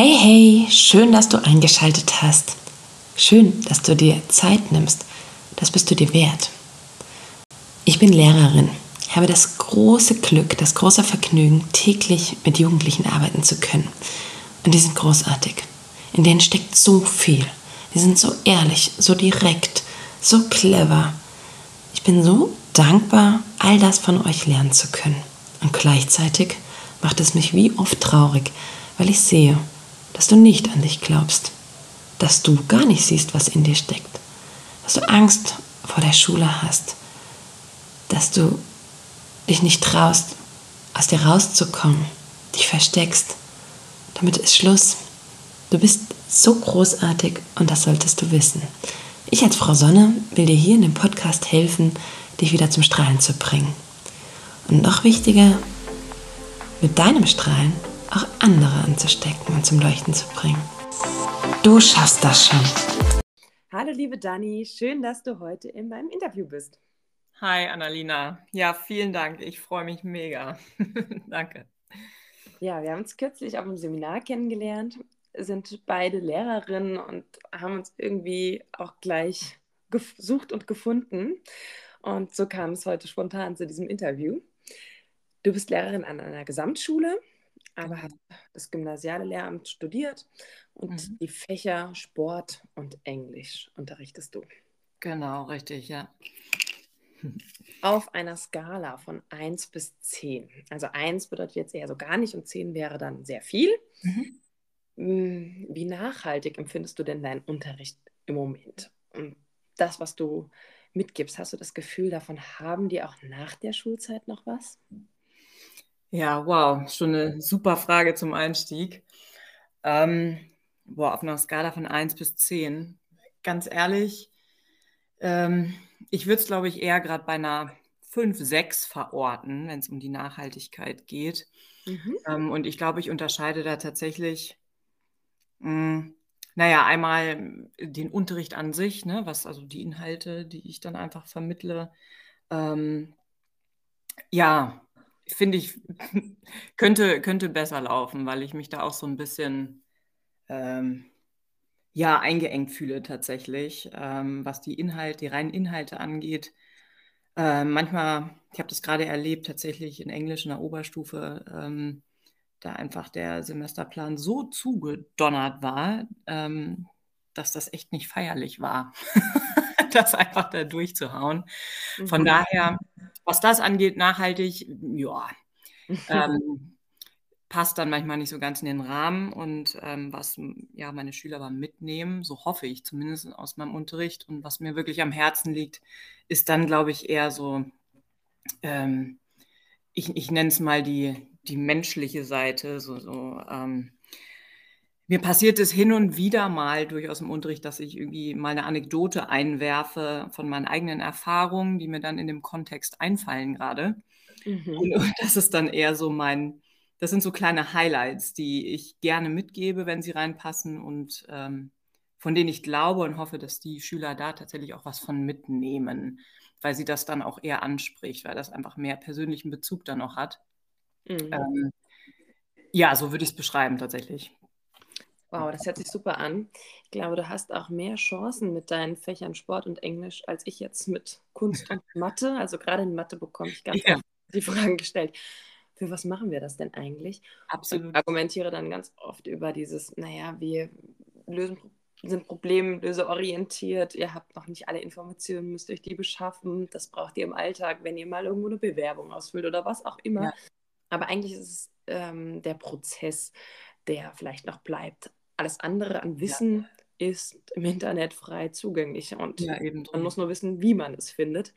Hey, hey, schön, dass du eingeschaltet hast. Schön, dass du dir Zeit nimmst. Das bist du dir wert. Ich bin Lehrerin, habe das große Glück, das große Vergnügen, täglich mit Jugendlichen arbeiten zu können. Und die sind großartig. In denen steckt so viel. Die sind so ehrlich, so direkt, so clever. Ich bin so dankbar, all das von euch lernen zu können. Und gleichzeitig macht es mich wie oft traurig, weil ich sehe, dass du nicht an dich glaubst, dass du gar nicht siehst, was in dir steckt, dass du Angst vor der Schule hast, dass du dich nicht traust, aus dir rauszukommen, dich versteckst. Damit ist Schluss. Du bist so großartig und das solltest du wissen. Ich als Frau Sonne will dir hier in dem Podcast helfen, dich wieder zum Strahlen zu bringen. Und noch wichtiger, mit deinem Strahlen auch andere anzustecken und zum Leuchten zu bringen. Du schaffst das schon. Hallo liebe Dani, schön, dass du heute in meinem Interview bist. Hi Annalina. Ja, vielen Dank. Ich freue mich mega. Danke. Ja, wir haben uns kürzlich auf einem Seminar kennengelernt, sind beide Lehrerinnen und haben uns irgendwie auch gleich gesucht und gefunden. Und so kam es heute spontan zu diesem Interview. Du bist Lehrerin an einer Gesamtschule aber hast das gymnasiale Lehramt studiert und mhm. die Fächer Sport und Englisch unterrichtest du. Genau, richtig, ja. Auf einer Skala von 1 bis 10. Also 1 bedeutet jetzt eher so gar nicht und 10 wäre dann sehr viel. Mhm. Hm, wie nachhaltig empfindest du denn deinen Unterricht im Moment? Und das, was du mitgibst, hast du das Gefühl, davon haben die auch nach der Schulzeit noch was? Ja, wow, schon eine super Frage zum Einstieg. Ähm, boah, auf einer Skala von 1 bis 10. Ganz ehrlich, ähm, ich würde es, glaube ich, eher gerade bei einer 5, 6 verorten, wenn es um die Nachhaltigkeit geht. Mhm. Ähm, und ich glaube, ich unterscheide da tatsächlich, mh, hm, naja, einmal den Unterricht an sich, ne, was also die Inhalte, die ich dann einfach vermittle. Ähm, ja, finde ich, könnte, könnte besser laufen, weil ich mich da auch so ein bisschen ähm, ja, eingeengt fühle tatsächlich, ähm, was die Inhalte, die reinen Inhalte angeht. Ähm, manchmal, ich habe das gerade erlebt, tatsächlich in Englisch in der Oberstufe, ähm, da einfach der Semesterplan so zugedonnert war, ähm, dass das echt nicht feierlich war, das einfach da durchzuhauen. Von mhm. daher was das angeht, nachhaltig, ja, ähm, passt dann manchmal nicht so ganz in den Rahmen. Und ähm, was ja meine Schüler aber mitnehmen, so hoffe ich zumindest aus meinem Unterricht und was mir wirklich am Herzen liegt, ist dann, glaube ich, eher so, ähm, ich, ich nenne es mal die, die menschliche Seite, so, so ähm, mir passiert es hin und wieder mal durchaus im Unterricht, dass ich irgendwie mal eine Anekdote einwerfe von meinen eigenen Erfahrungen, die mir dann in dem Kontext einfallen gerade. Mhm. Und das ist dann eher so mein, das sind so kleine Highlights, die ich gerne mitgebe, wenn sie reinpassen und ähm, von denen ich glaube und hoffe, dass die Schüler da tatsächlich auch was von mitnehmen, weil sie das dann auch eher anspricht, weil das einfach mehr persönlichen Bezug dann auch hat. Mhm. Ähm, ja, so würde ich es beschreiben tatsächlich. Wow, das hört sich super an. Ich glaube, du hast auch mehr Chancen mit deinen Fächern Sport und Englisch als ich jetzt mit Kunst und Mathe. Also gerade in Mathe bekomme ich ganz ja. oft die Fragen gestellt. Für was machen wir das denn eigentlich? Absolut. Ich argumentiere dann ganz oft über dieses, naja, wir lösen, sind problemlöseorientiert, ihr habt noch nicht alle Informationen, müsst euch die beschaffen. Das braucht ihr im Alltag, wenn ihr mal irgendwo eine Bewerbung ausfüllt oder was auch immer. Ja. Aber eigentlich ist es ähm, der Prozess, der vielleicht noch bleibt alles andere an Wissen ja. ist im Internet frei zugänglich und ja, man muss nur wissen, wie man es findet.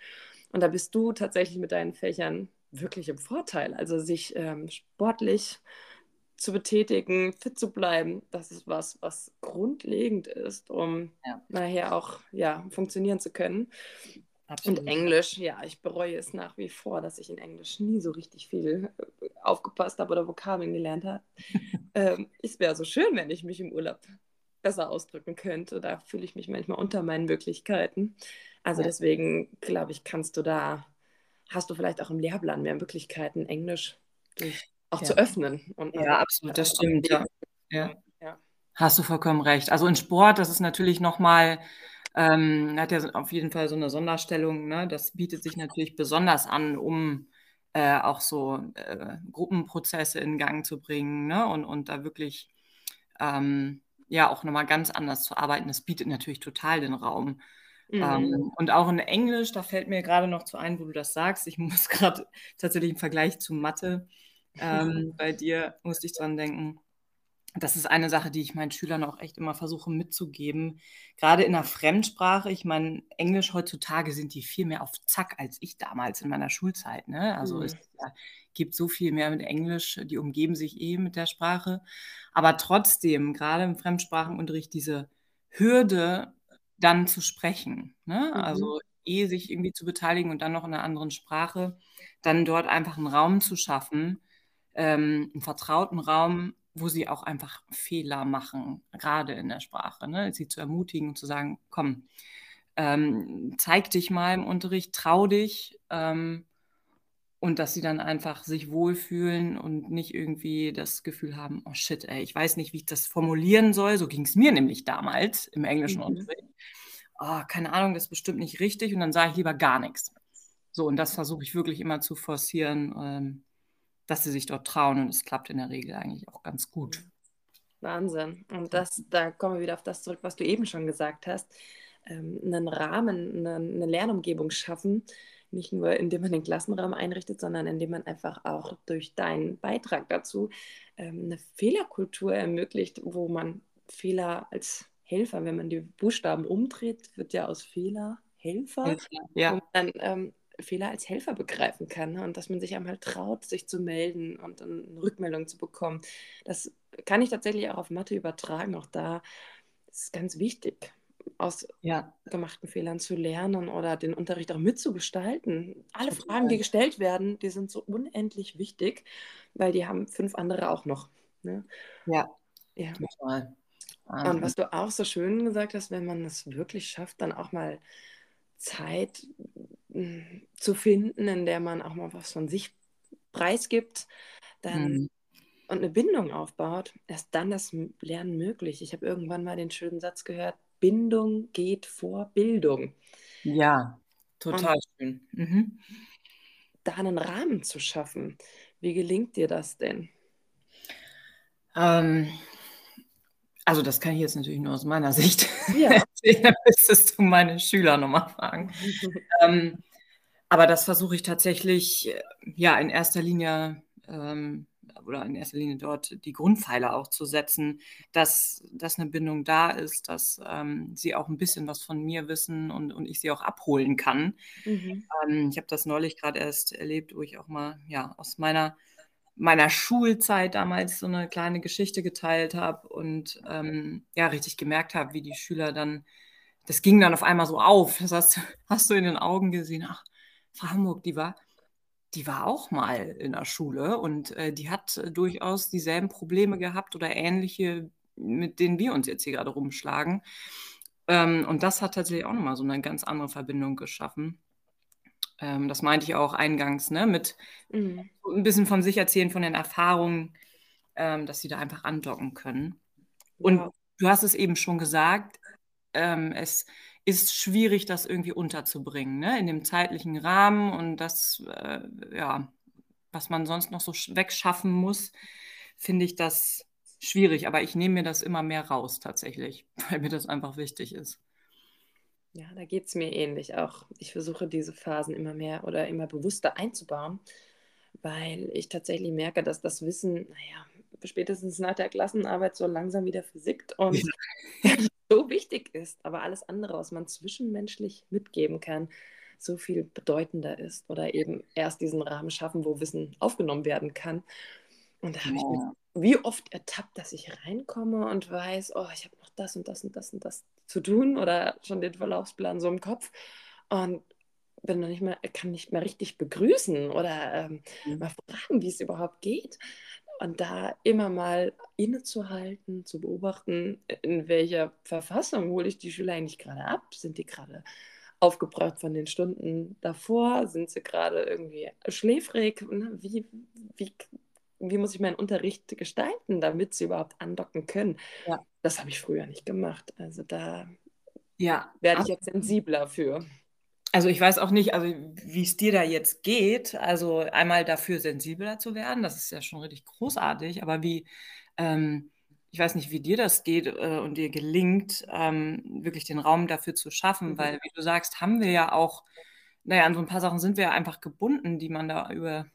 Und da bist du tatsächlich mit deinen Fächern wirklich im Vorteil. Also sich ähm, sportlich zu betätigen, fit zu bleiben, das ist was, was grundlegend ist, um ja. nachher auch ja, funktionieren zu können. Absolut. Und Englisch, ja, ich bereue es nach wie vor, dass ich in Englisch nie so richtig viel äh, aufgepasst habe oder Vokabeln gelernt habe. ähm, es wäre so schön, wenn ich mich im Urlaub besser ausdrücken könnte. Da fühle ich mich manchmal unter meinen Möglichkeiten. Also ja. deswegen glaube ich, kannst du da, hast du vielleicht auch im Lehrplan mehr Möglichkeiten, Englisch auch ja. zu öffnen. Und ja, absolut, das stimmt. Ja. ja. Hast du vollkommen recht. Also in Sport, das ist natürlich nochmal, ähm, hat ja auf jeden Fall so eine Sonderstellung. Ne? Das bietet sich natürlich besonders an, um äh, auch so äh, Gruppenprozesse in Gang zu bringen ne? und, und da wirklich ähm, ja auch nochmal ganz anders zu arbeiten. Das bietet natürlich total den Raum. Mhm. Ähm, und auch in Englisch, da fällt mir gerade noch zu ein, wo du das sagst. Ich muss gerade tatsächlich im Vergleich zu Mathe ähm, bei dir, musste ich dran denken das ist eine Sache, die ich meinen Schülern auch echt immer versuche mitzugeben. Gerade in der Fremdsprache, ich meine, Englisch heutzutage sind die viel mehr auf Zack als ich damals in meiner Schulzeit. Ne? Also mhm. es ja, gibt so viel mehr mit Englisch, die umgeben sich eh mit der Sprache. Aber trotzdem, gerade im Fremdsprachenunterricht, diese Hürde, dann zu sprechen. Ne? Mhm. Also eh sich irgendwie zu beteiligen und dann noch in einer anderen Sprache, dann dort einfach einen Raum zu schaffen, ähm, einen vertrauten Raum, wo sie auch einfach Fehler machen, gerade in der Sprache. Ne? Sie zu ermutigen und zu sagen, komm, ähm, zeig dich mal im Unterricht, trau dich. Ähm, und dass sie dann einfach sich wohlfühlen und nicht irgendwie das Gefühl haben, oh shit, ey, ich weiß nicht, wie ich das formulieren soll. So ging es mir nämlich damals im englischen mhm. Unterricht. Oh, keine Ahnung, das ist bestimmt nicht richtig. Und dann sage ich lieber gar nichts. So, und das versuche ich wirklich immer zu forcieren. Ähm, dass sie sich dort trauen und es klappt in der Regel eigentlich auch ganz gut. Wahnsinn. Und das, da kommen wir wieder auf das zurück, was du eben schon gesagt hast. Ähm, einen Rahmen, eine, eine Lernumgebung schaffen, nicht nur indem man den Klassenraum einrichtet, sondern indem man einfach auch durch deinen Beitrag dazu ähm, eine Fehlerkultur ermöglicht, wo man Fehler als Helfer, wenn man die Buchstaben umdreht, wird ja aus Fehler Helfer, Helfer ja. man dann ähm, Fehler als Helfer begreifen kann ne? und dass man sich einmal traut, sich zu melden und eine Rückmeldung zu bekommen. Das kann ich tatsächlich auch auf Mathe übertragen. Auch da ist es ganz wichtig, aus ja. gemachten Fehlern zu lernen oder den Unterricht auch mitzugestalten. Alle Fragen, die gestellt werden, die sind so unendlich wichtig, weil die haben fünf andere auch noch. Ne? Ja, ja. Total. Und was du auch so schön gesagt hast, wenn man es wirklich schafft, dann auch mal Zeit zu finden, in der man auch mal was von sich preisgibt dann, mhm. und eine Bindung aufbaut, erst dann das Lernen möglich. Ich habe irgendwann mal den schönen Satz gehört, Bindung geht vor Bildung. Ja, total und schön. Mhm. Da einen Rahmen zu schaffen, wie gelingt dir das denn? Ähm, also das kann ich jetzt natürlich nur aus meiner Sicht ja. Da müsstest du meine Schüler nochmal fragen. ähm, aber das versuche ich tatsächlich, äh, ja, in erster Linie ähm, oder in erster Linie dort die Grundpfeiler auch zu setzen, dass, dass eine Bindung da ist, dass ähm, sie auch ein bisschen was von mir wissen und, und ich sie auch abholen kann. Mhm. Ähm, ich habe das neulich gerade erst erlebt, wo ich auch mal ja, aus meiner meiner Schulzeit damals so eine kleine Geschichte geteilt habe und ähm, ja, richtig gemerkt habe, wie die Schüler dann, das ging dann auf einmal so auf. Das hast, hast du in den Augen gesehen, ach, Frau Hamburg, die war, die war auch mal in der Schule und äh, die hat äh, durchaus dieselben Probleme gehabt oder ähnliche, mit denen wir uns jetzt hier gerade rumschlagen. Ähm, und das hat tatsächlich auch nochmal so eine ganz andere Verbindung geschaffen. Ähm, das meinte ich auch eingangs, ne, mit mhm. ein bisschen von sich erzählen, von den Erfahrungen, ähm, dass sie da einfach andocken können. Und ja. du hast es eben schon gesagt, ähm, es ist schwierig, das irgendwie unterzubringen, ne, in dem zeitlichen Rahmen und das, äh, ja, was man sonst noch so wegschaffen muss, finde ich das schwierig. Aber ich nehme mir das immer mehr raus tatsächlich, weil mir das einfach wichtig ist. Ja, da geht es mir ähnlich auch. Ich versuche diese Phasen immer mehr oder immer bewusster einzubauen, weil ich tatsächlich merke, dass das Wissen, naja, spätestens nach der Klassenarbeit so langsam wieder versickt und ja. so wichtig ist, aber alles andere, was man zwischenmenschlich mitgeben kann, so viel bedeutender ist oder eben erst diesen Rahmen schaffen, wo Wissen aufgenommen werden kann. Und da habe ich mich wie oft ertappt, dass ich reinkomme und weiß, oh, ich habe noch das und das und das und das zu tun oder schon den Verlaufsplan so im Kopf und bin noch nicht mehr, kann nicht mehr richtig begrüßen oder ähm, mhm. mal fragen, wie es überhaupt geht. Und da immer mal innezuhalten, zu beobachten, in welcher Verfassung hole ich die Schüler eigentlich gerade ab? Sind die gerade aufgebracht von den Stunden davor? Sind sie gerade irgendwie schläfrig? Ne? Wie, wie wie muss ich meinen Unterricht gestalten, damit sie überhaupt andocken können. Ja. Das habe ich früher nicht gemacht. Also da ja. werde ich jetzt sensibler für. Also ich weiß auch nicht, also wie es dir da jetzt geht. Also einmal dafür sensibler zu werden, das ist ja schon richtig großartig. Aber wie, ähm, ich weiß nicht, wie dir das geht äh, und dir gelingt, ähm, wirklich den Raum dafür zu schaffen, mhm. weil wie du sagst, haben wir ja auch, naja, an so ein paar Sachen sind wir ja einfach gebunden, die man da über,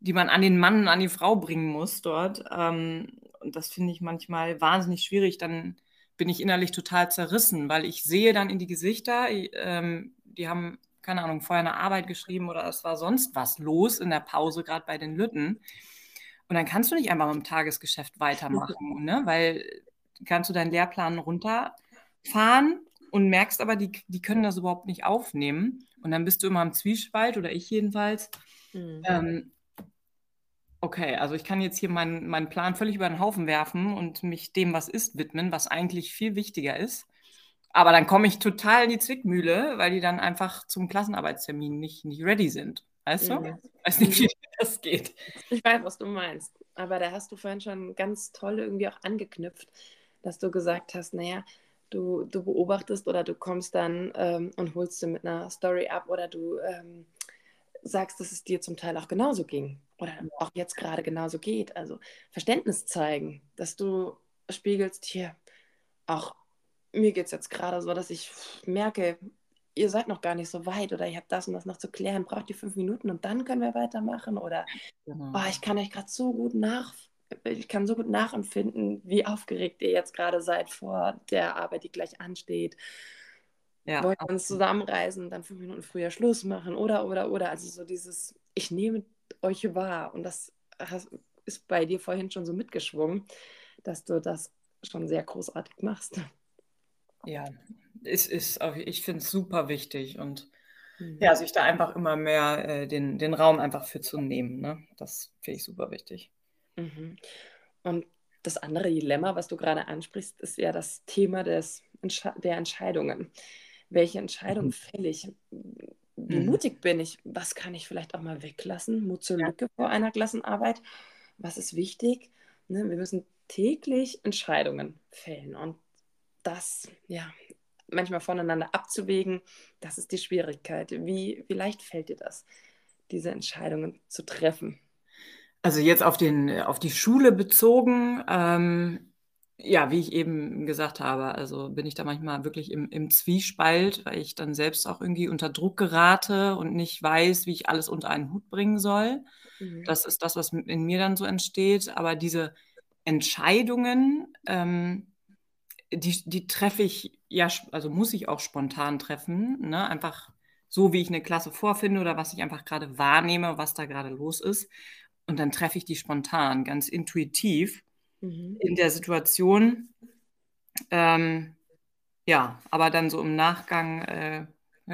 die man an den Mann, an die Frau bringen muss dort. Ähm, und das finde ich manchmal wahnsinnig schwierig. Dann bin ich innerlich total zerrissen, weil ich sehe dann in die Gesichter, ähm, die haben, keine Ahnung, vorher eine Arbeit geschrieben oder es war sonst was los in der Pause, gerade bei den Lütten. Und dann kannst du nicht einfach im Tagesgeschäft weitermachen, ne? weil kannst du deinen Lehrplan runterfahren und merkst aber, die, die können das überhaupt nicht aufnehmen. Und dann bist du immer im Zwiespalt, oder ich jedenfalls. Mhm. Ähm, okay, also ich kann jetzt hier meinen, meinen Plan völlig über den Haufen werfen und mich dem, was ist, widmen, was eigentlich viel wichtiger ist. Aber dann komme ich total in die Zwickmühle, weil die dann einfach zum Klassenarbeitstermin nicht, nicht ready sind. Weißt du? Mhm. Ich weiß nicht, wie das geht. Ich weiß, was du meinst. Aber da hast du vorhin schon ganz toll irgendwie auch angeknüpft, dass du gesagt hast, naja, du, du beobachtest oder du kommst dann ähm, und holst du mit einer Story ab oder du ähm, sagst, dass es dir zum Teil auch genauso ging oder auch jetzt gerade genauso geht. Also Verständnis zeigen, dass du spiegelst hier auch mir geht es jetzt gerade so, dass ich merke, ihr seid noch gar nicht so weit oder ihr habt das und das noch zu klären, braucht ihr fünf Minuten und dann können wir weitermachen oder genau. oh, ich kann euch gerade so gut nach, ich kann so gut nachempfinden, wie aufgeregt ihr jetzt gerade seid vor der Arbeit, die gleich ansteht. Ja, Wollen wir uns zusammenreisen, dann fünf Minuten früher Schluss machen oder, oder, oder. Also so dieses, ich nehme euch wahr und das ist bei dir vorhin schon so mitgeschwungen, dass du das schon sehr großartig machst. Ja, es ist, ich finde es super wichtig und mhm. ja, sich da einfach immer mehr äh, den, den Raum einfach für zu nehmen. Ne? Das finde ich super wichtig. Mhm. Und das andere Dilemma, was du gerade ansprichst, ist ja das Thema des, der Entscheidungen. Welche Entscheidung mhm. fälle ich? Wie mhm. mutig bin ich? Was kann ich vielleicht auch mal weglassen? Mut zur Lücke vor einer Klassenarbeit? Was ist wichtig? Ne, wir müssen täglich Entscheidungen fällen. Und das ja manchmal voneinander abzuwägen, das ist die Schwierigkeit. Wie, wie leicht fällt dir das, diese Entscheidungen zu treffen? Also jetzt auf, den, auf die Schule bezogen, ähm, ja, wie ich eben gesagt habe, also bin ich da manchmal wirklich im, im Zwiespalt, weil ich dann selbst auch irgendwie unter Druck gerate und nicht weiß, wie ich alles unter einen Hut bringen soll. Mhm. Das ist das, was in mir dann so entsteht. Aber diese Entscheidungen, ähm, die, die treffe ich ja, also muss ich auch spontan treffen, ne? einfach so, wie ich eine Klasse vorfinde oder was ich einfach gerade wahrnehme, was da gerade los ist. Und dann treffe ich die spontan, ganz intuitiv mhm. in der Situation. Ähm, ja, aber dann so im Nachgang äh,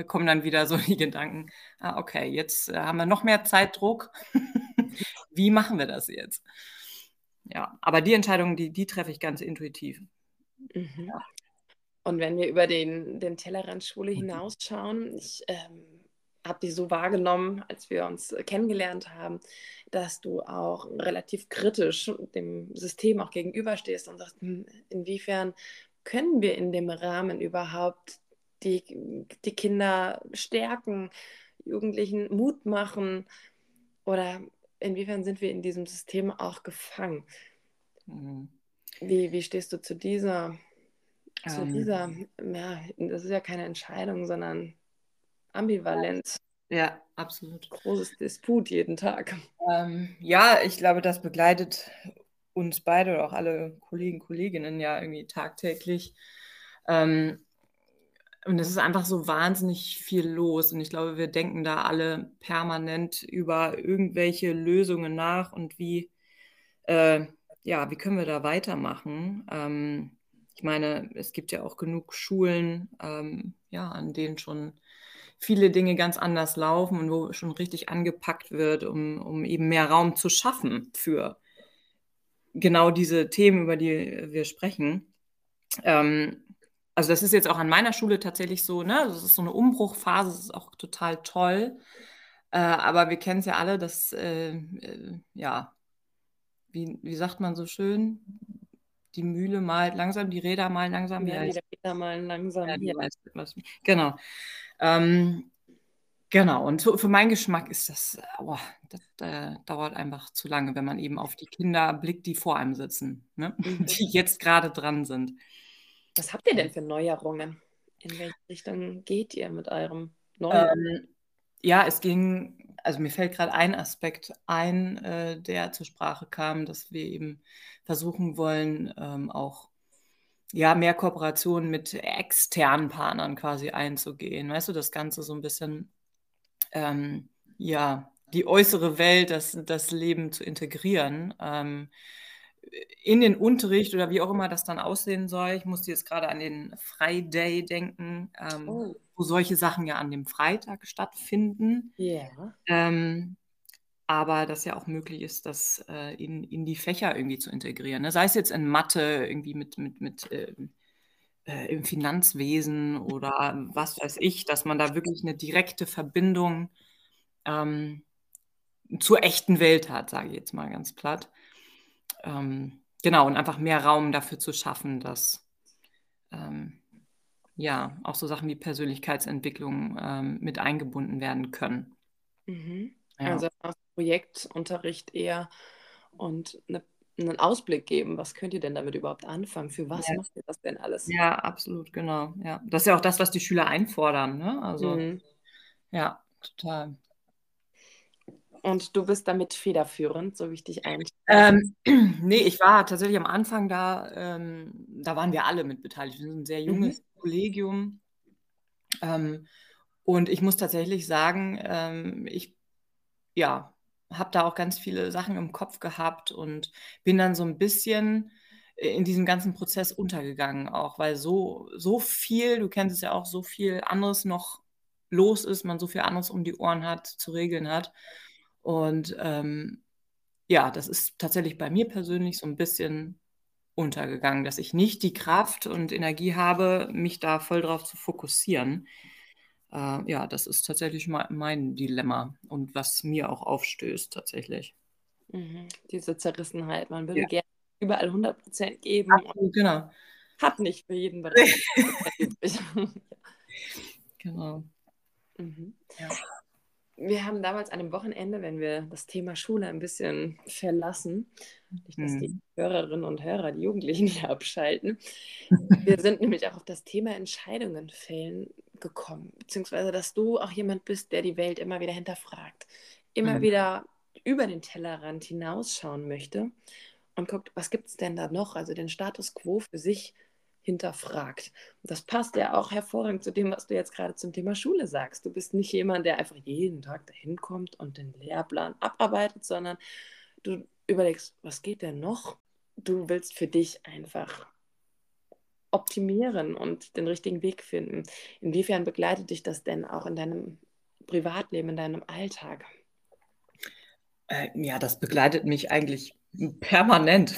kommen dann wieder so die Gedanken, ah, okay, jetzt äh, haben wir noch mehr Zeitdruck. Wie machen wir das jetzt? Ja, aber die Entscheidungen, die, die treffe ich ganz intuitiv. Mhm. Ja. Und wenn wir über den, den Tellerrand Schule mhm. hinausschauen, ich ähm, habe dich so wahrgenommen, als wir uns kennengelernt haben, dass du auch relativ kritisch dem System auch gegenüberstehst und sagst, hm, inwiefern können wir in dem Rahmen überhaupt die, die Kinder stärken, Jugendlichen Mut machen oder inwiefern sind wir in diesem System auch gefangen? Mhm. Wie, wie stehst du zu dieser, zu ähm, dieser, ja, das ist ja keine Entscheidung, sondern Ambivalenz. Ja, absolut. Großes Disput jeden Tag. Ähm, ja, ich glaube, das begleitet uns beide oder auch alle Kollegen, Kolleginnen ja irgendwie tagtäglich. Ähm, und es ist einfach so wahnsinnig viel los. Und ich glaube, wir denken da alle permanent über irgendwelche Lösungen nach und wie, äh, ja, wie können wir da weitermachen? Ähm, ich meine, es gibt ja auch genug Schulen, ähm, ja, an denen schon viele Dinge ganz anders laufen und wo schon richtig angepackt wird, um, um eben mehr Raum zu schaffen für genau diese Themen, über die wir sprechen. Ähm, also das ist jetzt auch an meiner Schule tatsächlich so, ne? Das ist so eine Umbruchphase, das ist auch total toll. Äh, aber wir kennen es ja alle, dass äh, äh, ja, wie, wie sagt man so schön, die Mühle malt langsam, die Räder malen langsam. Ja, die Räder malen langsam. Ja, ja. Was, genau. Ähm, genau, und so, für meinen Geschmack ist das, oh, das äh, dauert einfach zu lange, wenn man eben auf die Kinder blickt, die vor einem sitzen, ne? Mhm. die jetzt gerade dran sind. Was habt ihr denn für Neuerungen? In welche Richtung geht ihr mit eurem neuen? Ähm, ja, es ging, also mir fällt gerade ein Aspekt ein, äh, der zur Sprache kam, dass wir eben versuchen wollen, ähm, auch ja, mehr Kooperationen mit externen Partnern quasi einzugehen. Weißt du, das Ganze so ein bisschen, ähm, ja, die äußere Welt, das, das Leben zu integrieren. Ähm, in den Unterricht oder wie auch immer das dann aussehen soll. Ich musste jetzt gerade an den Friday denken, ähm, oh. wo solche Sachen ja an dem Freitag stattfinden. Ja. Yeah. Ähm, aber dass ja auch möglich ist, das äh, in, in die Fächer irgendwie zu integrieren. Ne? Sei es jetzt in Mathe, irgendwie mit, mit, mit äh, äh, im Finanzwesen oder was weiß ich, dass man da wirklich eine direkte Verbindung ähm, zur echten Welt hat, sage ich jetzt mal ganz platt. Ähm, genau, und einfach mehr Raum dafür zu schaffen, dass ähm, ja auch so Sachen wie Persönlichkeitsentwicklung ähm, mit eingebunden werden können. Mhm. Ja. Also Projektunterricht eher und eine, einen Ausblick geben. Was könnt ihr denn damit überhaupt anfangen? Für was ja. macht ihr das denn alles? Ja, absolut, genau. Ja. Das ist ja auch das, was die Schüler einfordern. Ne? Also, mhm. ja, total. Und du bist damit federführend, so wie ich dich einstelle? Ähm, nee, ich war tatsächlich am Anfang da, ähm, da waren wir alle mit beteiligt. Wir sind ein sehr junges mhm. Kollegium. Ähm, und ich muss tatsächlich sagen, ähm, ich ja, habe da auch ganz viele Sachen im Kopf gehabt und bin dann so ein bisschen in diesem ganzen Prozess untergegangen, auch weil so, so viel, du kennst es ja auch, so viel anderes noch los ist, man so viel anderes um die Ohren hat, zu regeln hat. Und ähm, ja, das ist tatsächlich bei mir persönlich so ein bisschen untergegangen, dass ich nicht die Kraft und Energie habe, mich da voll drauf zu fokussieren. Äh, ja, das ist tatsächlich mein, Dilemma und was mir auch aufstößt tatsächlich. Mhm. Diese Zerrissenheit, man würde ja. gerne überall 100 Prozent geben. Absolut, genau. Hat nicht für jeden Bereich. genau. Mhm. Ja wir haben damals an dem Wochenende, wenn wir das Thema Schule ein bisschen verlassen, nicht, dass die mhm. Hörerinnen und Hörer, die Jugendlichen hier abschalten, wir sind nämlich auch auf das Thema Entscheidungen fällen gekommen, beziehungsweise dass du auch jemand bist, der die Welt immer wieder hinterfragt, immer mhm. wieder über den Tellerrand hinausschauen möchte und guckt, was gibt es denn da noch, also den Status quo für sich hinterfragt. Und das passt ja auch hervorragend zu dem, was du jetzt gerade zum Thema Schule sagst. Du bist nicht jemand, der einfach jeden Tag dahin kommt und den Lehrplan abarbeitet, sondern du überlegst, was geht denn noch? Du willst für dich einfach optimieren und den richtigen Weg finden. Inwiefern begleitet dich das denn auch in deinem Privatleben, in deinem Alltag? Äh, ja, das begleitet mich eigentlich permanent.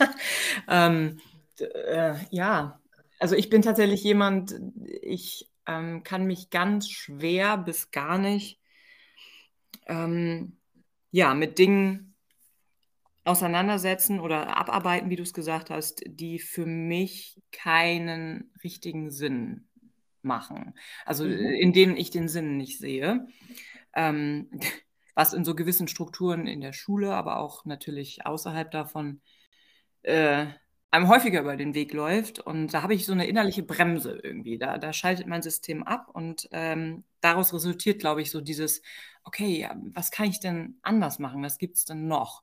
ähm, äh, ja, also ich bin tatsächlich jemand, ich ähm, kann mich ganz schwer bis gar nicht ähm, ja, mit Dingen auseinandersetzen oder abarbeiten, wie du es gesagt hast, die für mich keinen richtigen Sinn machen. Also mhm. in denen ich den Sinn nicht sehe. Ähm, was in so gewissen Strukturen in der Schule, aber auch natürlich außerhalb davon äh, einem häufiger über den Weg läuft. Und da habe ich so eine innerliche Bremse irgendwie. Da, da schaltet mein System ab und ähm, daraus resultiert, glaube ich, so dieses, okay, was kann ich denn anders machen? Was gibt es denn noch?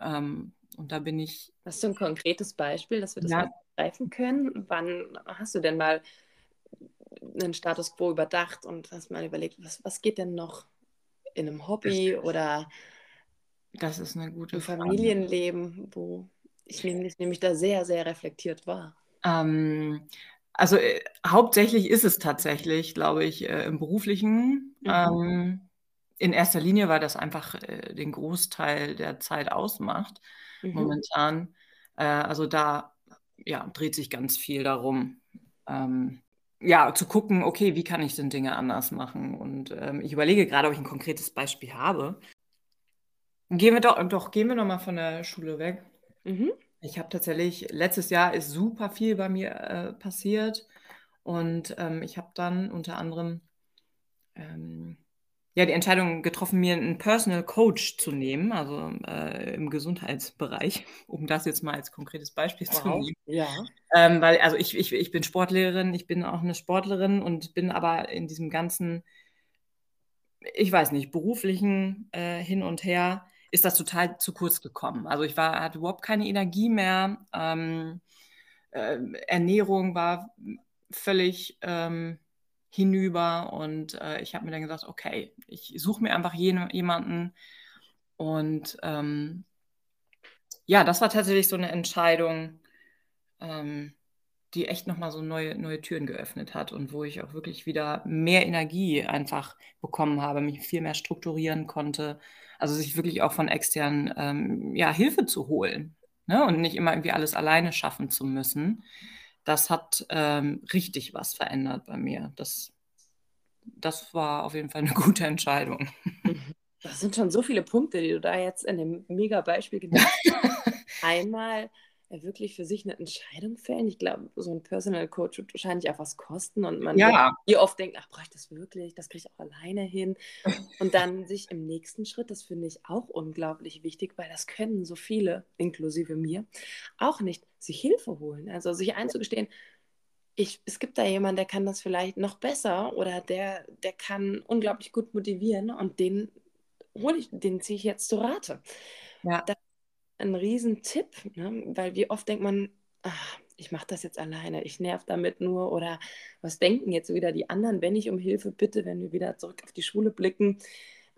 Ähm, und da bin ich. Hast du ein konkretes Beispiel, dass wir das ja. mal greifen können? Wann hast du denn mal einen Status quo überdacht und hast mal überlegt, was, was geht denn noch in einem Hobby oder das ist eine gute im Familienleben, wo ich nehme dich nämlich da sehr, sehr reflektiert wahr. Ähm, also äh, hauptsächlich ist es tatsächlich, glaube ich, äh, im beruflichen. Mhm. Ähm, in erster Linie, weil das einfach äh, den Großteil der Zeit ausmacht mhm. momentan. Äh, also da ja, dreht sich ganz viel darum. Ähm, ja, zu gucken, okay, wie kann ich denn Dinge anders machen? Und ähm, ich überlege gerade, ob ich ein konkretes Beispiel habe. Gehen wir doch, doch gehen wir noch mal von der Schule weg. Mhm. Ich habe tatsächlich, letztes Jahr ist super viel bei mir äh, passiert und ähm, ich habe dann unter anderem ähm, ja, die Entscheidung getroffen, mir einen Personal Coach zu nehmen, also äh, im Gesundheitsbereich, um das jetzt mal als konkretes Beispiel wow. zu nehmen. Ja. Ähm, weil, also ich, ich, ich bin Sportlehrerin, ich bin auch eine Sportlerin und bin aber in diesem ganzen, ich weiß nicht, beruflichen äh, Hin und Her ist das total zu kurz gekommen. Also ich war, hatte überhaupt keine Energie mehr. Ähm, äh, Ernährung war völlig ähm, hinüber und äh, ich habe mir dann gesagt, okay, ich suche mir einfach jemanden und ähm, ja, das war tatsächlich so eine Entscheidung, ähm, die echt nochmal so neue, neue Türen geöffnet hat und wo ich auch wirklich wieder mehr Energie einfach bekommen habe, mich viel mehr strukturieren konnte. Also sich wirklich auch von externen ähm, ja, Hilfe zu holen ne? und nicht immer irgendwie alles alleine schaffen zu müssen. Das hat ähm, richtig was verändert bei mir. Das, das war auf jeden Fall eine gute Entscheidung. Das sind schon so viele Punkte, die du da jetzt in dem Mega-Beispiel genannt hast. Einmal wirklich für sich eine Entscheidung fällen. Ich glaube, so ein Personal Coach wird wahrscheinlich auch was kosten und man ja. wie oft denkt, ach, brauche ich das wirklich? Das kriege ich auch alleine hin. Und dann sich im nächsten Schritt, das finde ich auch unglaublich wichtig, weil das können so viele, inklusive mir, auch nicht, sich Hilfe holen. Also sich einzugestehen, ich, es gibt da jemanden, der kann das vielleicht noch besser oder der, der kann unglaublich gut motivieren und den hole ich, den ziehe ich jetzt zu Rate. Ja. Das ein Riesentipp, ne? weil wie oft denkt man, ach, ich mache das jetzt alleine, ich nerv damit nur oder was denken jetzt wieder die anderen, wenn ich um Hilfe bitte, wenn wir wieder zurück auf die Schule blicken.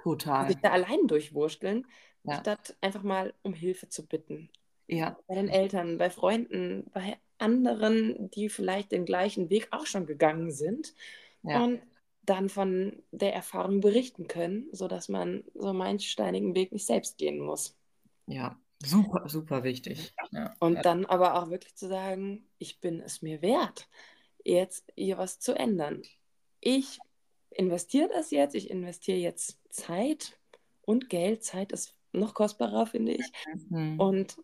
Total. Sich da allein durchwursteln, ja. statt einfach mal um Hilfe zu bitten. Ja. Bei den Eltern, bei Freunden, bei anderen, die vielleicht den gleichen Weg auch schon gegangen sind. Ja. Und dann von der Erfahrung berichten können, sodass man so meinen steinigen Weg nicht selbst gehen muss. Ja, Super, super wichtig. Ja. Und dann aber auch wirklich zu sagen, ich bin es mir wert, jetzt hier was zu ändern. Ich investiere das jetzt, ich investiere jetzt Zeit und Geld. Zeit ist noch kostbarer, finde ich. Mhm. Und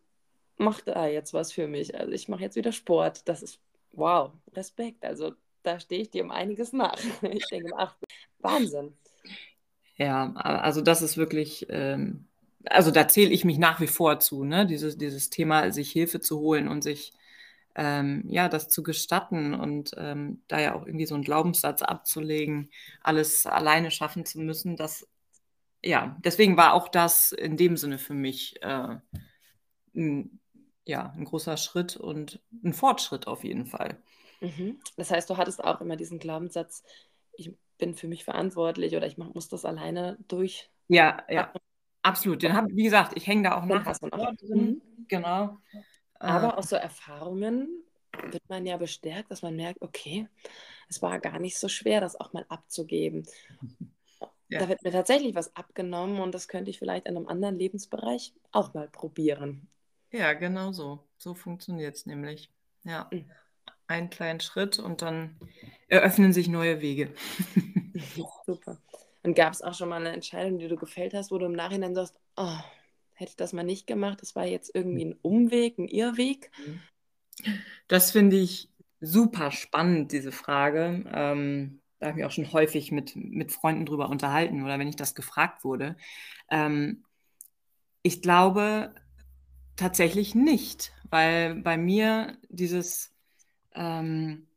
mache da jetzt was für mich. Also ich mache jetzt wieder Sport. Das ist wow, Respekt. Also da stehe ich dir um einiges nach. Ich denke, ach, Wahnsinn. Ja, also das ist wirklich ähm, also da zähle ich mich nach wie vor zu, ne? dieses, dieses Thema, sich Hilfe zu holen und sich ähm, ja, das zu gestatten und ähm, da ja auch irgendwie so einen Glaubenssatz abzulegen, alles alleine schaffen zu müssen, das, ja, deswegen war auch das in dem Sinne für mich äh, ein, ja, ein großer Schritt und ein Fortschritt auf jeden Fall. Mhm. Das heißt, du hattest auch immer diesen Glaubenssatz, ich bin für mich verantwortlich oder ich muss das alleine durch. Ja, ja. Absolut, den habe wie gesagt, ich hänge da auch nach vor drin. Mhm. Genau. Aber äh. aus so Erfahrungen wird man ja bestärkt, dass man merkt, okay, es war gar nicht so schwer, das auch mal abzugeben. Ja. Da wird mir tatsächlich was abgenommen und das könnte ich vielleicht in einem anderen Lebensbereich auch mal probieren. Ja, genau so. So funktioniert es nämlich. Ja. Mhm. Einen kleinen Schritt und dann eröffnen sich neue Wege. Super. Und gab es auch schon mal eine Entscheidung, die du gefällt hast, wo du im Nachhinein sagst, oh, hätte ich das mal nicht gemacht, das war jetzt irgendwie ein Umweg, ein Irrweg? Das finde ich super spannend, diese Frage. Ähm, da habe ich mich auch schon häufig mit, mit Freunden drüber unterhalten oder wenn ich das gefragt wurde. Ähm, ich glaube tatsächlich nicht, weil bei mir dieses ähm,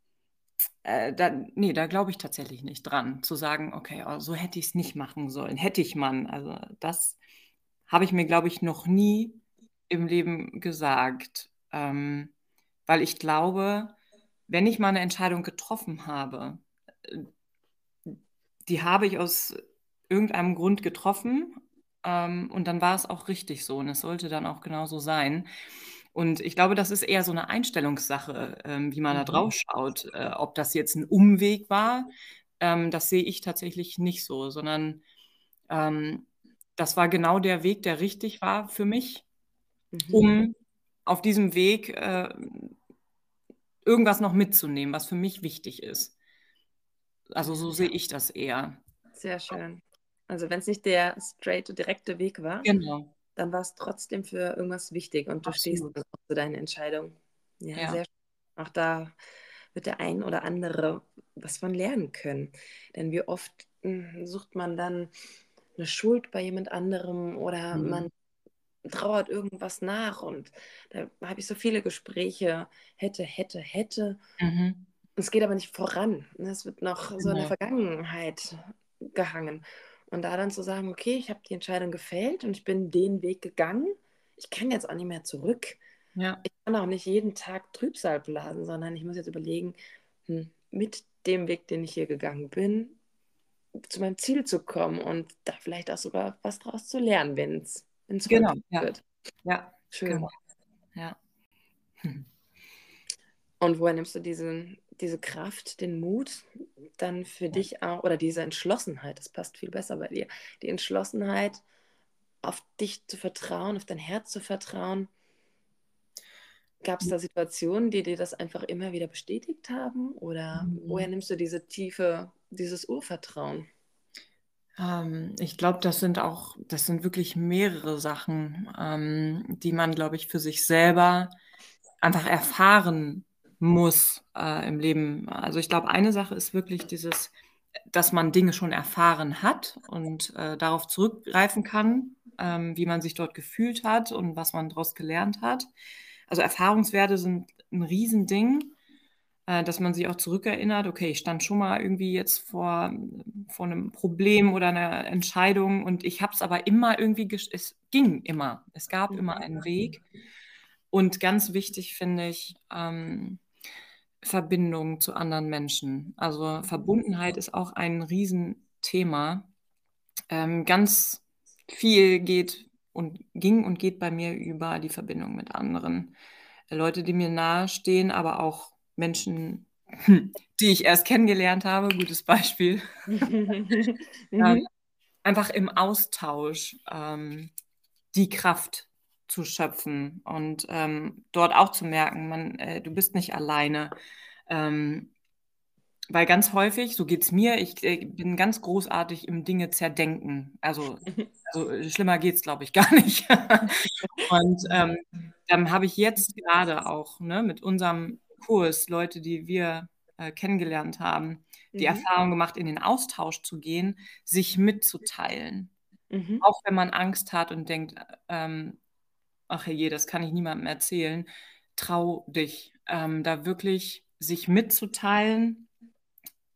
äh, da, nee, da glaube ich tatsächlich nicht dran, zu sagen, okay, oh, so hätte ich es nicht machen sollen. Hätte ich man. Also das habe ich mir, glaube ich, noch nie im Leben gesagt. Ähm, weil ich glaube, wenn ich mal eine Entscheidung getroffen habe, äh, die habe ich aus irgendeinem Grund getroffen ähm, und dann war es auch richtig so und es sollte dann auch genauso sein. Und ich glaube, das ist eher so eine Einstellungssache, ähm, wie man da mhm. drauf schaut. Äh, ob das jetzt ein Umweg war, ähm, das sehe ich tatsächlich nicht so, sondern ähm, das war genau der Weg, der richtig war für mich, mhm. um auf diesem Weg äh, irgendwas noch mitzunehmen, was für mich wichtig ist. Also so sehe ich das eher. Sehr schön. Also wenn es nicht der straight, direkte Weg war, genau dann war es trotzdem für irgendwas wichtig und du Absolut. stehst zu deinen Entscheidungen. Ja, ja. sehr Auch da wird der ein oder andere was von lernen können. Denn wie oft mh, hm, sucht man dann eine Schuld bei jemand anderem oder mhm. man trauert irgendwas nach und da habe ich so viele Gespräche, hätte, hätte, hätte. Mhm. Es geht aber nicht voran. Es wird noch so in der Vergangenheit gehangen. Und da dann zu sagen, okay, ich habe die Entscheidung gefällt und ich bin den Weg gegangen, ich kann jetzt auch nicht mehr zurück. Ja. Ich kann auch nicht jeden Tag Trübsal blasen, sondern ich muss jetzt überlegen, hm, mit dem Weg, den ich hier gegangen bin, zu meinem Ziel zu kommen und da vielleicht auch sogar was draus zu lernen, wenn es genau, ja. wird. Ja, schön. Genau. Ja. Und woher nimmst du diesen, diese Kraft, den Mut, dann für ja. dich auch, oder diese Entschlossenheit, das passt viel besser bei dir, die Entschlossenheit, auf dich zu vertrauen, auf dein Herz zu vertrauen. Gab es da Situationen, die dir das einfach immer wieder bestätigt haben? Oder mhm. woher nimmst du diese tiefe, dieses Urvertrauen? Ähm, ich glaube, das sind auch, das sind wirklich mehrere Sachen, ähm, die man, glaube ich, für sich selber einfach erfahren muss äh, im Leben. Also ich glaube, eine Sache ist wirklich dieses, dass man Dinge schon erfahren hat und äh, darauf zurückgreifen kann, ähm, wie man sich dort gefühlt hat und was man daraus gelernt hat. Also Erfahrungswerte sind ein Riesending, äh, dass man sich auch zurückerinnert, okay, ich stand schon mal irgendwie jetzt vor, vor einem Problem oder einer Entscheidung und ich habe es aber immer irgendwie, es ging immer, es gab immer mhm. einen Weg. Und ganz wichtig finde ich, ähm, Verbindung zu anderen Menschen. Also Verbundenheit ist auch ein Riesenthema. Ähm, ganz viel geht und ging und geht bei mir über die Verbindung mit anderen. Leute, die mir nahestehen, aber auch Menschen, die ich erst kennengelernt habe, gutes Beispiel. ähm, einfach im Austausch ähm, die Kraft zu schöpfen und ähm, dort auch zu merken, man, äh, du bist nicht alleine. Ähm, weil ganz häufig, so geht es mir, ich äh, bin ganz großartig im Dinge zerdenken. Also, also schlimmer geht es, glaube ich, gar nicht. und ähm, dann habe ich jetzt gerade auch ne, mit unserem Kurs Leute, die wir äh, kennengelernt haben, die mhm. Erfahrung gemacht, in den Austausch zu gehen, sich mitzuteilen. Mhm. Auch wenn man Angst hat und denkt, ähm, ach je, das kann ich niemandem erzählen, trau dich, ähm, da wirklich sich mitzuteilen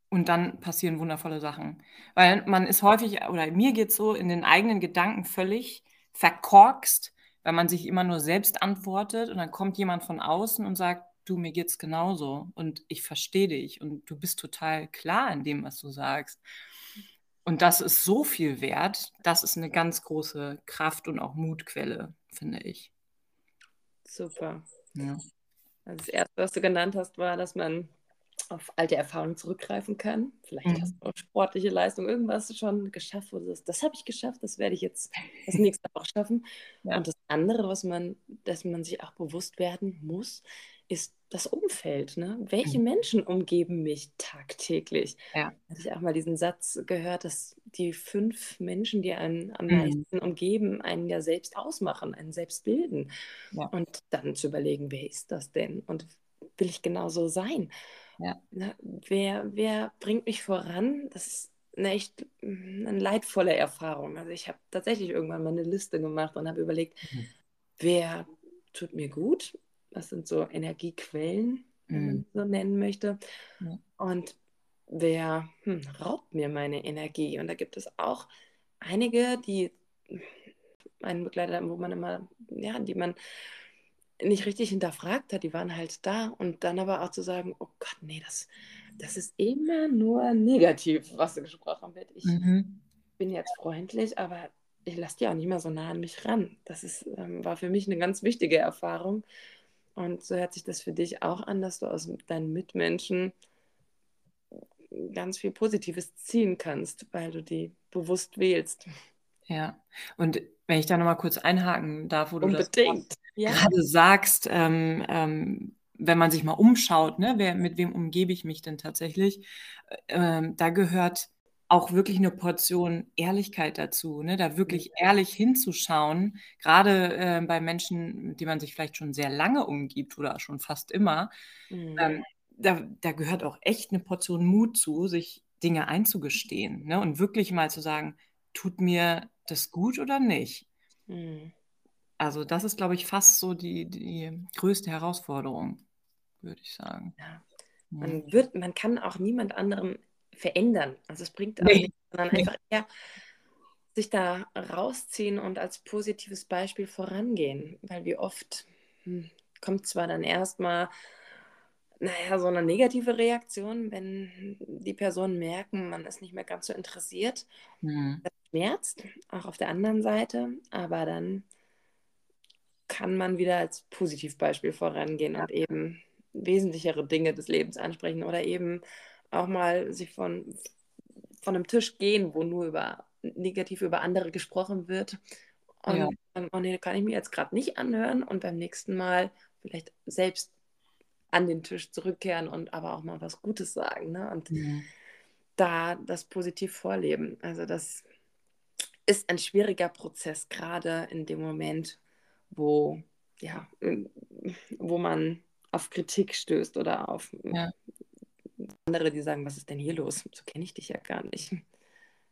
und dann passieren wundervolle Sachen. Weil man ist häufig, oder mir geht es so, in den eigenen Gedanken völlig verkorkst, weil man sich immer nur selbst antwortet und dann kommt jemand von außen und sagt, du, mir geht's genauso und ich verstehe dich und du bist total klar in dem, was du sagst. Und das ist so viel wert, das ist eine ganz große Kraft und auch Mutquelle, finde ich. Super. Ja. Also das erste, was du genannt hast, war, dass man auf alte Erfahrungen zurückgreifen kann. Vielleicht mhm. hast du auch sportliche Leistung, irgendwas schon geschafft, wo du das, das habe ich geschafft, das werde ich jetzt das nächste auch schaffen. Ja. Und das andere, was man, dass man sich auch bewusst werden muss, ist das Umfeld. Ne? Welche mhm. Menschen umgeben mich tagtäglich? Ja. Hatte ich auch mal diesen Satz gehört, dass die fünf Menschen, die einen am mhm. meisten umgeben, einen ja selbst ausmachen, einen selbst bilden. Ja. Und dann zu überlegen, wer ist das denn? Und will ich genauso sein? Ja. Na, ne? wer, wer bringt mich voran? Das ist eine echt mm, eine leidvolle Erfahrung. Also ich habe tatsächlich irgendwann mal eine Liste gemacht und habe überlegt, mhm. wer tut mir gut das sind so Energiequellen, wenn man mhm. so nennen möchte. Ja. Und wer hm, raubt mir meine Energie? Und da gibt es auch einige, die einen Begleiter, wo man immer, ja, die man nicht richtig hinterfragt hat, die waren halt da und dann aber auch zu sagen, oh Gott, nee, das, das ist immer nur negativ, was gesprochen wird. Ich mhm. bin jetzt freundlich, aber ich lasse die auch nicht mehr so nah an mich ran. Das ist, ähm, war für mich eine ganz wichtige Erfahrung, und so hört sich das für dich auch an, dass du aus deinen Mitmenschen ganz viel Positives ziehen kannst, weil du die bewusst wählst. Ja, und wenn ich da nochmal kurz einhaken darf, wo du Unbedingt. das ja. gerade sagst, ähm, ähm, wenn man sich mal umschaut, ne, wer, mit wem umgebe ich mich denn tatsächlich, ähm, da gehört auch wirklich eine Portion Ehrlichkeit dazu, ne? da wirklich ehrlich hinzuschauen, gerade äh, bei Menschen, mit denen man sich vielleicht schon sehr lange umgibt oder schon fast immer. Mhm. Ähm, da, da, gehört auch echt eine Portion Mut zu, sich Dinge einzugestehen ne? und wirklich mal zu sagen, tut mir das gut oder nicht? Mhm. Also das ist, glaube ich, fast so die, die größte Herausforderung, würde ich sagen. Ja. Man, wird, man kann auch niemand anderem verändern. Also es bringt auch nee. nichts, sondern nee. einfach eher sich da rausziehen und als positives Beispiel vorangehen. Weil wie oft hm, kommt zwar dann erstmal, naja, so eine negative Reaktion, wenn die Personen merken, man ist nicht mehr ganz so interessiert. Mhm. Das schmerzt, auch auf der anderen Seite, aber dann kann man wieder als Positivbeispiel vorangehen ja. und eben wesentlichere Dinge des Lebens ansprechen oder eben auch mal sich von, von einem Tisch gehen, wo nur über negativ über andere gesprochen wird. Und ja. dann, oh nee, kann ich mir jetzt gerade nicht anhören und beim nächsten Mal vielleicht selbst an den Tisch zurückkehren und aber auch mal was Gutes sagen. Ne? Und ja. da das positiv vorleben. Also das ist ein schwieriger Prozess, gerade in dem Moment, wo, ja, wo man auf Kritik stößt oder auf ja andere, die sagen, was ist denn hier los? So kenne ich dich ja gar nicht.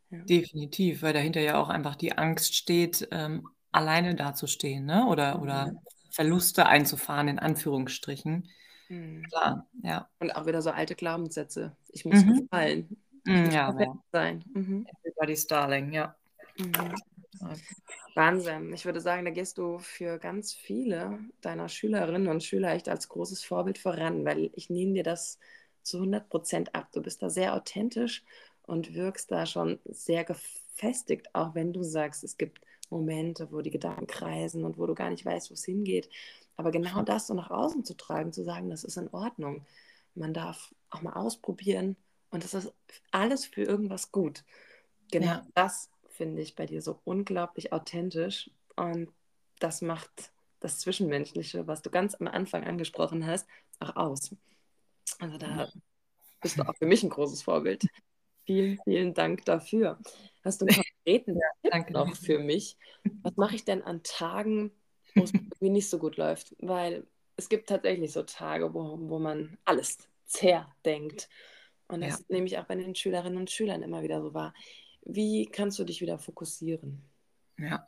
Ja. Definitiv, weil dahinter ja auch einfach die Angst steht, ähm, alleine dazustehen ne? oder, oder Verluste einzufahren, in Anführungsstrichen. Mhm. Klar, ja. Und auch wieder so alte Glaubenssätze. Ich muss mhm. gefallen. Ich mhm, muss ja, sein. Mhm. Everybody's Darling, ja. Mhm. Wahnsinn. Ich würde sagen, da gehst du für ganz viele deiner Schülerinnen und Schüler echt als großes Vorbild voran, weil ich nehme dir das zu 100 Prozent ab. Du bist da sehr authentisch und wirkst da schon sehr gefestigt, auch wenn du sagst, es gibt Momente, wo die Gedanken kreisen und wo du gar nicht weißt, wo es hingeht. Aber genau das so nach außen zu tragen, zu sagen, das ist in Ordnung. Man darf auch mal ausprobieren und das ist alles für irgendwas gut. Genau ja. das finde ich bei dir so unglaublich authentisch und das macht das Zwischenmenschliche, was du ganz am Anfang angesprochen hast, auch aus. Also da bist du auch für mich ein großes Vorbild. Vielen, vielen Dank dafür. Hast du einen konkreten Tipp noch für mich? Was mache ich denn an Tagen, wo es mir nicht so gut läuft? Weil es gibt tatsächlich so Tage, wo, wo man alles zerdenkt. Und das ja. nehme ich auch bei den Schülerinnen und Schülern immer wieder so wahr. Wie kannst du dich wieder fokussieren? Ja,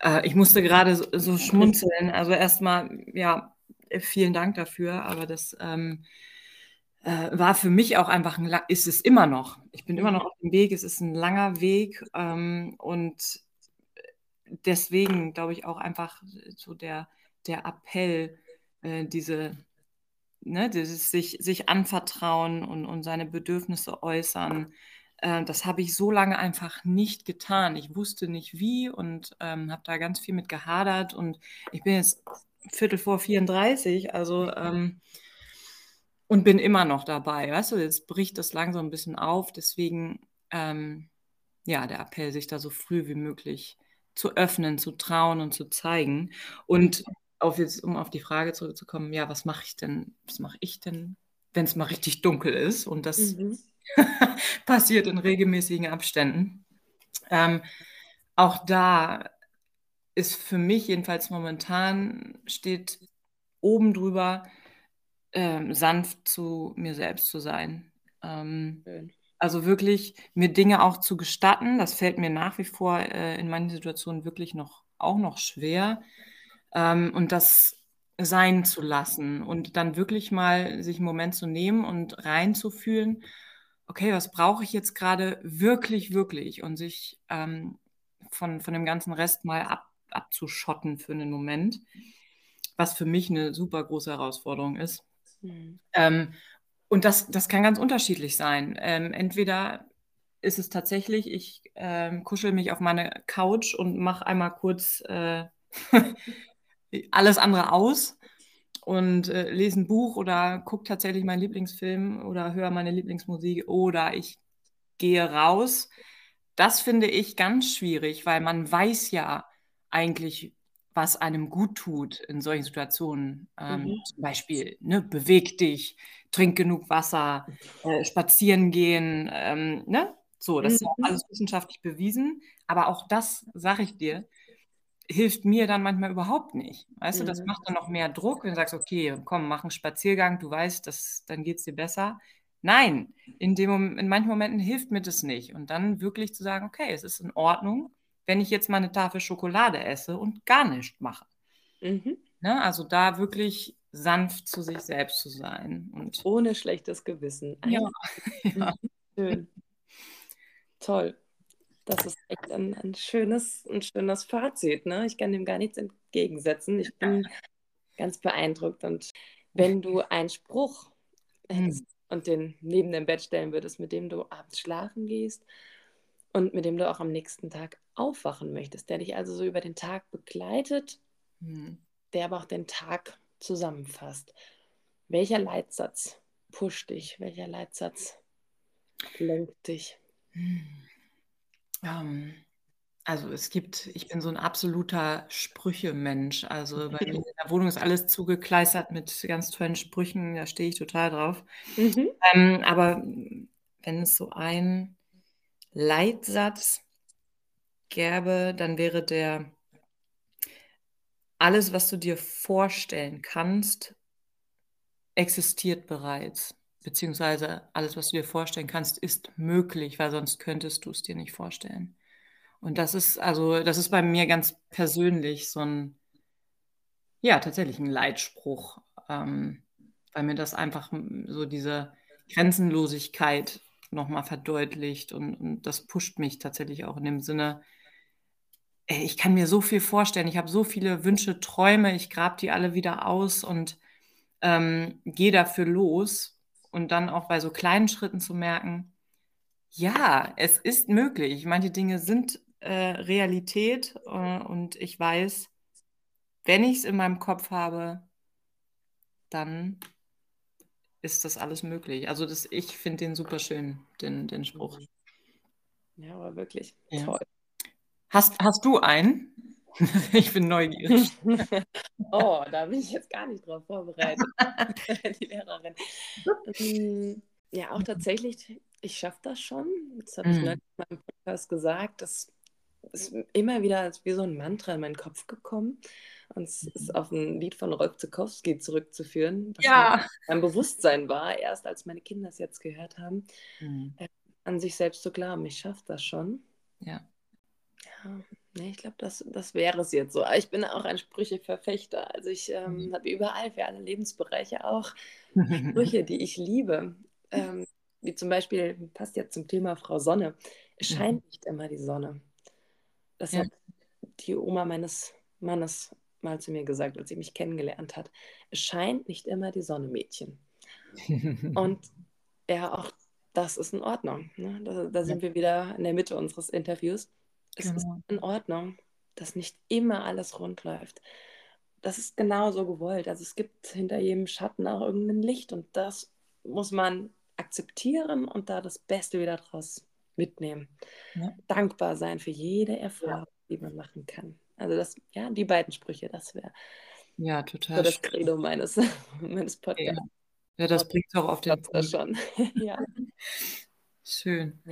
äh, ich musste gerade so, so, schmunzeln. Also erstmal, ja, vielen Dank dafür, aber das ähm, äh, war für mich auch einfach ein, ist es immer noch. Ich bin immer noch auf dem Weg, es ist ein langer Weg ähm, und deswegen glaube ich auch einfach so der, der Appell, äh, diese, ne, dieses sich, sich anvertrauen und, und seine Bedürfnisse äußern. Äh, das habe ich so lange einfach nicht getan. Ich wusste nicht wie und ähm, habe da ganz viel mit gehadert und ich bin jetzt Viertel vor 34, also ähm, und bin immer noch dabei. Weißt du, jetzt bricht das langsam ein bisschen auf. Deswegen, ähm, ja, der Appell, sich da so früh wie möglich zu öffnen, zu trauen und zu zeigen. Und auf jetzt, um auf die Frage zurückzukommen, ja, was mache ich denn, was mache ich denn, wenn es mal richtig dunkel ist? Und das mhm. passiert in regelmäßigen Abständen. Ähm, auch da ist für mich jedenfalls momentan steht oben drüber, ähm, sanft zu mir selbst zu sein. Ähm, also wirklich mir Dinge auch zu gestatten. Das fällt mir nach wie vor äh, in manchen Situationen wirklich noch auch noch schwer. Ähm, und das sein zu lassen und dann wirklich mal sich einen Moment zu nehmen und reinzufühlen, okay, was brauche ich jetzt gerade wirklich, wirklich und sich ähm, von, von dem ganzen Rest mal ab, abzuschotten für einen Moment, was für mich eine super große Herausforderung ist. Mhm. Ähm, und das, das kann ganz unterschiedlich sein. Ähm, entweder ist es tatsächlich, ich ähm, kuschel mich auf meine Couch und mache einmal kurz äh, alles andere aus und äh, lese ein Buch oder gucke tatsächlich meinen Lieblingsfilm oder höre meine Lieblingsmusik oder ich gehe raus. Das finde ich ganz schwierig, weil man weiß ja eigentlich, was einem gut tut in solchen Situationen. Ähm, mhm. Zum Beispiel, ne, beweg dich, trink genug Wasser, äh, spazieren gehen, ähm, ne? So, das ist ja Mhm. alles wissenschaftlich bewiesen, aber auch das, sage ich dir, hilft mir dann manchmal überhaupt nicht. Weißt du, das Mhm. macht dann noch mehr Druck, wenn du sagst: „Okay, komm, mach 'n Spaziergang, du weißt, das dann geht's dir besser.“ Nein, in dem in manchen Momenten hilft mir das nicht. Und dann wirklich zu sagen: „Okay, es ist in Ordnung, wenn ich jetzt mal 'ne Tafel Schokolade esse und gar nischt mache.“ Mhm. Ne, also da wirklich sanft zu sich selbst zu sein und Ohne schlechtes Gewissen. Ja, Ein ja. Schön. Toll. Das ist echt ein ein schönes 'n schönes Fazit, ne? Ich kann dem gar nichts entgegensetzen. Ich bin ganz beeindruckt. Und wenn du einen Spruch hättest Mhm. und den neben dein Bett stellen würdest, mit dem du abends schlafen gehst und mit dem du auch am nächsten Tag aufwachen möchtest, der dich also so über den Tag begleitet, Mhm. der aber auch den Tag zusammenfasst. Welcher Leitsatz pusht dich? Welcher Leitsatz lenkt dich? Hm. Ähm, also, es gibt ich bin so 'n absoluter Sprüche-Mensch. Also, bei mir in der Wohnung ist alles zugekleistert mit ganz tollen Sprüchen, da stehe ich total drauf. Mhm. Ähm, aber wenn es so einen Leitsatz gäbe, dann wäre der „Alles, was du dir vorstellen kannst, existiert bereits.“ Beziehungsweise „Alles, was du dir vorstellen kannst, ist möglich, weil sonst könntest du's dir nicht vorstellen.“ Und das ist also, das ist bei mir ganz persönlich so 'n ja, tatsächlich 'n Leitspruch, ähm, weil mir das einfach, so diese Grenzenlosigkeit noch mal verdeutlicht und und das pusht mich tatsächlich auch in dem Sinne ey, ich kann mir so viel vorstellen. Ich habe so viele Wünsche, Träume, ich grab die alle wieder aus und, ähm, gehe dafür los und dann auch bei so kleinen Schritten zu merken: „Ja, es ist möglich. Manche Dinge sind, äh, Realität, äh, und ich weiß, wenn ich's in meinem Kopf habe dann ist das alles möglich.“ Also, das ich finde den super schön, den den Spruch. Ja, aber wirklich Ja. toll. Hast hast du einen? Ich bin neugierig. Oh, da bin ich jetzt gar nicht drauf vorbereitet, die Lehrerin. Hm, ja, auch tatsächlich, ich schaffe das schon. Das habe ich Mhm. neulich in meinem Podcast gesagt. Das ist immer wieder als wie so 'n Mantra in meinen Kopf gekommen. Und es ist auf 'n Lied von Rolf Zuckowski zurückzuführen, das Ja. beim Bewusstsein war, erst als meine Kinder es jetzt gehört haben, Mhm. äh, an sich selbst zu glauben: „Ich schaffe das schon.“ Ja. Ja, ne, ich glaube, das das wäre es jetzt so. Aber ich bin auch ein Sprüche-Verfechter. Also, ich, Mhm. ähm, habe überall für alle Lebensbereiche auch Sprüche, die ich liebe. Ähm, wie zum Beispiel passt ja zum Thema Frau Sonne: „Es Mhm. scheint nicht immer die Sonne.“ Das Ja. hat die Oma meines Mannes mal zu mir gesagt, als sie mich kennengelernt hat: „Es scheint nicht immer die Sonne, Mädchen.“ Und ja, auch das ist in Ordnung, ne? Da da Ja. sind wir wieder in der Mitte unseres Interviews. Es ist Genau. in Ordnung, dass nicht immer alles rund läuft. Das ist genauso gewollt. Also, es gibt hinter jedem Schatten auch irgend 'nen Licht und das muss man akzeptieren und da das Beste wieder draus mitnehmen. Ja. Dankbar sein für jede Ja. Erfahrung, die man machen kann. Also, das ja, die beiden Sprüche, das wäre Ja, so das schön. Credo meines meines Ja. Podcasts. Ja, das bringt's auch auf den das Punkt. schon. Ja. Schön.